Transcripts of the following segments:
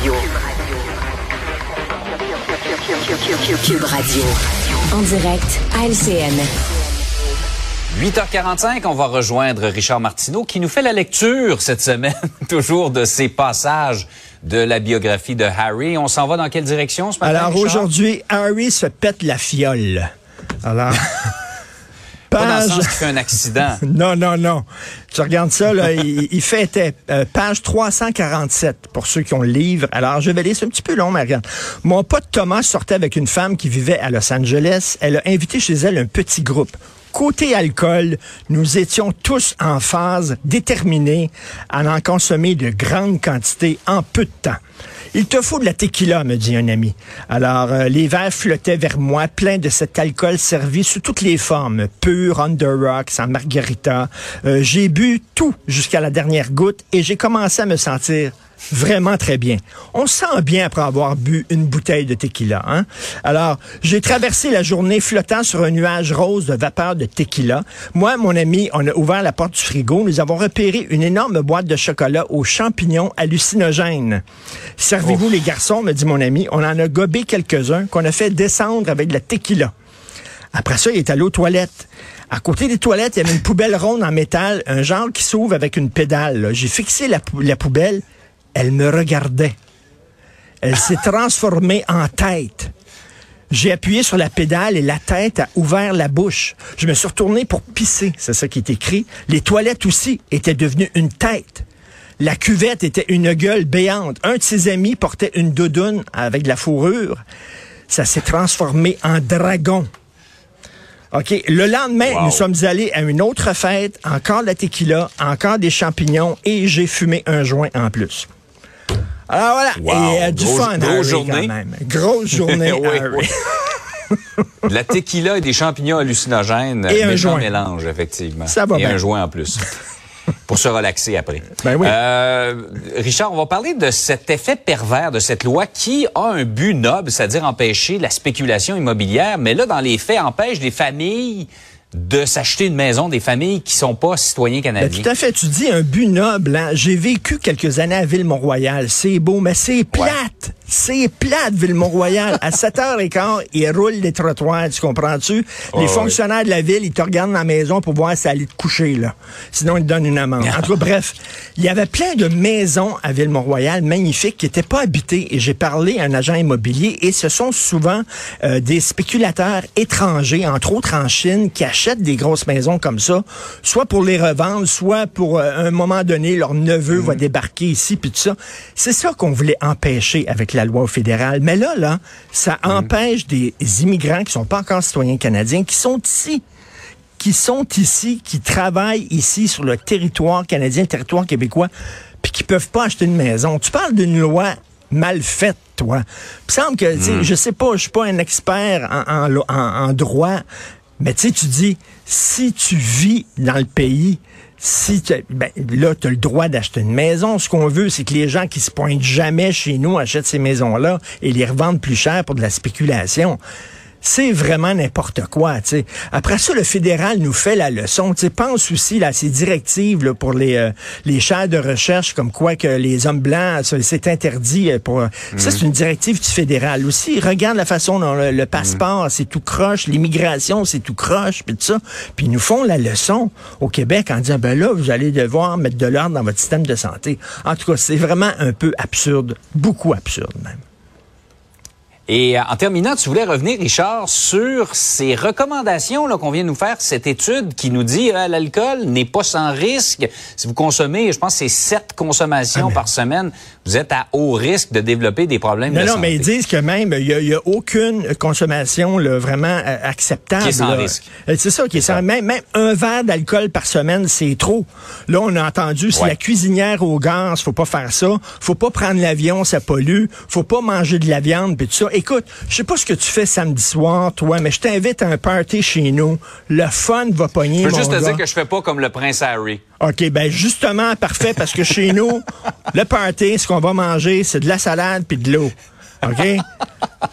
Radio. Cube Radio. En direct à LCN. 8h45, on va rejoindre Richard Martineau qui nous fait la lecture cette semaine, toujours de ses passages de la biographie de Harry. On s'en va dans quelle direction ce matin? Alors aujourd'hui, Harry se pète la fiole. Alors. Pas dans le page- sens qu'il fait un accident. Non, non, non. Tu regardes ça, là, il, il fait euh, page 347 pour ceux qui ont le livre. Alors, je vais lire, c'est un petit peu long, mais regarde. Mon pote Thomas sortait avec une femme qui vivait à Los Angeles. Elle a invité chez elle un petit groupe. Côté alcool, nous étions tous en phase déterminée à en consommer de grandes quantités en peu de temps. Il te faut de la tequila, me dit un ami. Alors, euh, les verres flottaient vers moi, pleins de cet alcool servi sous toutes les formes, pur, on the rocks, en margarita. Euh, j'ai bu tout jusqu'à la dernière goutte et j'ai commencé à me sentir vraiment très bien. On se sent bien après avoir bu une bouteille de tequila. Hein? Alors, j'ai traversé la journée flottant sur un nuage rose de vapeur de tequila. Moi, mon ami, on a ouvert la porte du frigo. Nous avons repéré une énorme boîte de chocolat aux champignons hallucinogènes. Servez-vous les garçons, me dit mon ami. On en a gobé quelques-uns qu'on a fait descendre avec de la tequila. Après ça, il est allé aux toilettes. À côté des toilettes, il y avait une poubelle ronde en métal, un genre qui s'ouvre avec une pédale. J'ai fixé la, pou- la poubelle. Elle me regardait. Elle s'est transformée en tête. J'ai appuyé sur la pédale et la tête a ouvert la bouche. Je me suis retourné pour pisser. C'est ça qui est écrit. Les toilettes aussi étaient devenues une tête. La cuvette était une gueule béante. Un de ses amis portait une doudoune avec de la fourrure. Ça s'est transformé en dragon. OK. Le lendemain, Wow. nous sommes allés à une autre fête, encore de la tequila, encore des champignons et j'ai fumé un joint en plus. Alors voilà. Wow. Et euh, du Gros- fun, grosse Harry, journée. quand même. Grosse journée, Oui, Harry. oui. De la tequila et des champignons hallucinogènes. Et un joint. mélange, effectivement. Ça va et bien. un joint en plus. Pour se relaxer après. Ben oui. Euh, Richard, on va parler de cet effet pervers de cette loi qui a un but noble, c'est-à-dire empêcher la spéculation immobilière, mais là, dans les faits, empêche des familles de s'acheter une maison, des familles qui sont pas citoyens Ben, canadiens. tout à fait. Tu dis un but noble. hein. J'ai vécu quelques années à Ville-Mont-Royal. C'est beau, mais c'est plate. C'est plate, Ville-Mont-Royal. à 7h15, ils roulent les trottoirs, tu comprends-tu? Oh, les fonctionnaires de la ville, ils te regardent dans la maison pour voir si aller te coucher, là. Sinon, ils te donnent une amende. en tout cas, bref, il y avait plein de maisons à Ville-Mont-Royal magnifiques qui n'étaient pas habitées. Et j'ai parlé à un agent immobilier et ce sont souvent euh, des spéculateurs étrangers, entre autres en Chine, qui achètent des grosses maisons comme ça, soit pour les revendre, soit pour euh, un moment donné, leur neveu va débarquer ici, puis tout ça. C'est ça qu'on voulait empêcher avec la loi fédérale. Mais là, là, ça empêche des immigrants qui sont pas encore citoyens canadiens, qui sont ici qui sont ici, qui travaillent ici sur le territoire canadien, le territoire québécois, puis qui peuvent pas acheter une maison. Tu parles d'une loi mal faite, toi. Il me semble que, sais, je sais pas, je suis pas un expert en, en lo- en- en droit, mais tu sais, tu dis, si tu vis dans le pays, si tu, ben, là, tu as le droit d'acheter une maison. Ce qu'on veut, c'est que les gens qui se pointent jamais chez nous achètent ces maisons-là et les revendent plus cher pour de la spéculation. C'est vraiment n'importe quoi, tu sais. Après ça, le fédéral nous fait la leçon. Tu sais, pense aussi là, à ces directives là, pour les euh, les chaires de recherche, comme quoi que les hommes blancs, c'est interdit. euh, Pour ça, c'est une directive du fédéral aussi. Regarde la façon dont le, le passeport, c'est tout croche, l'immigration, c'est tout croche, puis tout ça. Puis ils nous font la leçon au Québec en disant ben là, vous allez devoir mettre de l'ordre dans votre système de santé. En tout cas, c'est vraiment un peu absurde, beaucoup absurde même. Et euh, en terminant, tu voulais revenir, Richard, sur ces recommandations qu'on vient de nous faire, cette étude qui nous dit euh, l'alcool n'est pas sans risque. Si vous consommez, je pense c'est sept consommations par semaine, vous êtes à haut risque de développer des problèmes Non, de non, santé. mais ils disent que même, il n'y a, aucune consommation là, vraiment euh, acceptable. Qui est sans là. risque. Euh, C'est ça, qui est sans, même, même un verre d'alcool par semaine, c'est trop. Là, on a entendu, si Ouais. la cuisinière au gaz, faut pas faire ça. Faut pas prendre l'avion, ça pollue. Faut pas manger de la viande, puis tout ça. Écoute, je sais pas ce que tu fais samedi soir, toi, mais je t'invite à un party chez nous. Le fun va pogner, Je mon juste te gars. dire que je fais pas comme le prince Harry. OK, ben justement, parfait, parce que chez nous, le party, ce qu'on va manger, c'est de la salade puis de l'eau. OK?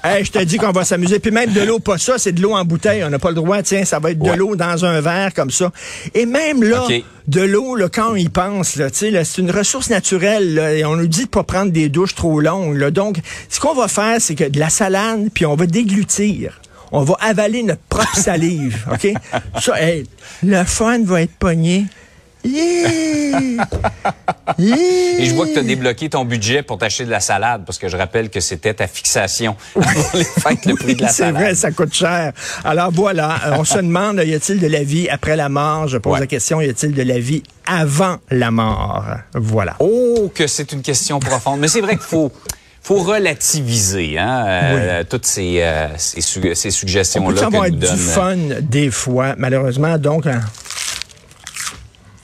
Hey, je te dis qu'on va s'amuser. Puis même de l'eau, pas ça, c'est de l'eau en bouteille. On n'a pas le droit, tiens, ça va être de l'eau dans un verre comme ça. Et même là, de l'eau, là, quand on y pense, là, c'est une ressource naturelle. là, et on nous dit de pas prendre des douches trop longues. là. Donc, ce qu'on va faire, c'est que de la salade, puis on va déglutir. On va avaler notre propre salive, OK? Ça, hey, le fun va être pogné. Yeah! Yeah! Et je vois que tu as débloqué ton budget pour t'acheter de la salade, parce que je rappelle que c'était ta fixation pour les fêtes, le prix de la c'est salade. vrai, ça coûte cher. Alors voilà, euh, on se demande, y a-t-il de la vie après la mort? Je pose Ouais. la question, y a-t-il de la vie avant la mort? Voilà. Oh, que c'est une question profonde. Mais c'est vrai qu'il faut, faut relativiser hein, euh, toutes ces, euh, ces, su- ces On peut suggestions-là que avoir nous du fun des fois, malheureusement. Donc, hein.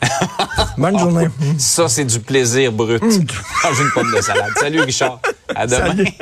bonne journée. Ça, c'est du plaisir brut. Manger une pomme de salade. Salut, Richard. À demain.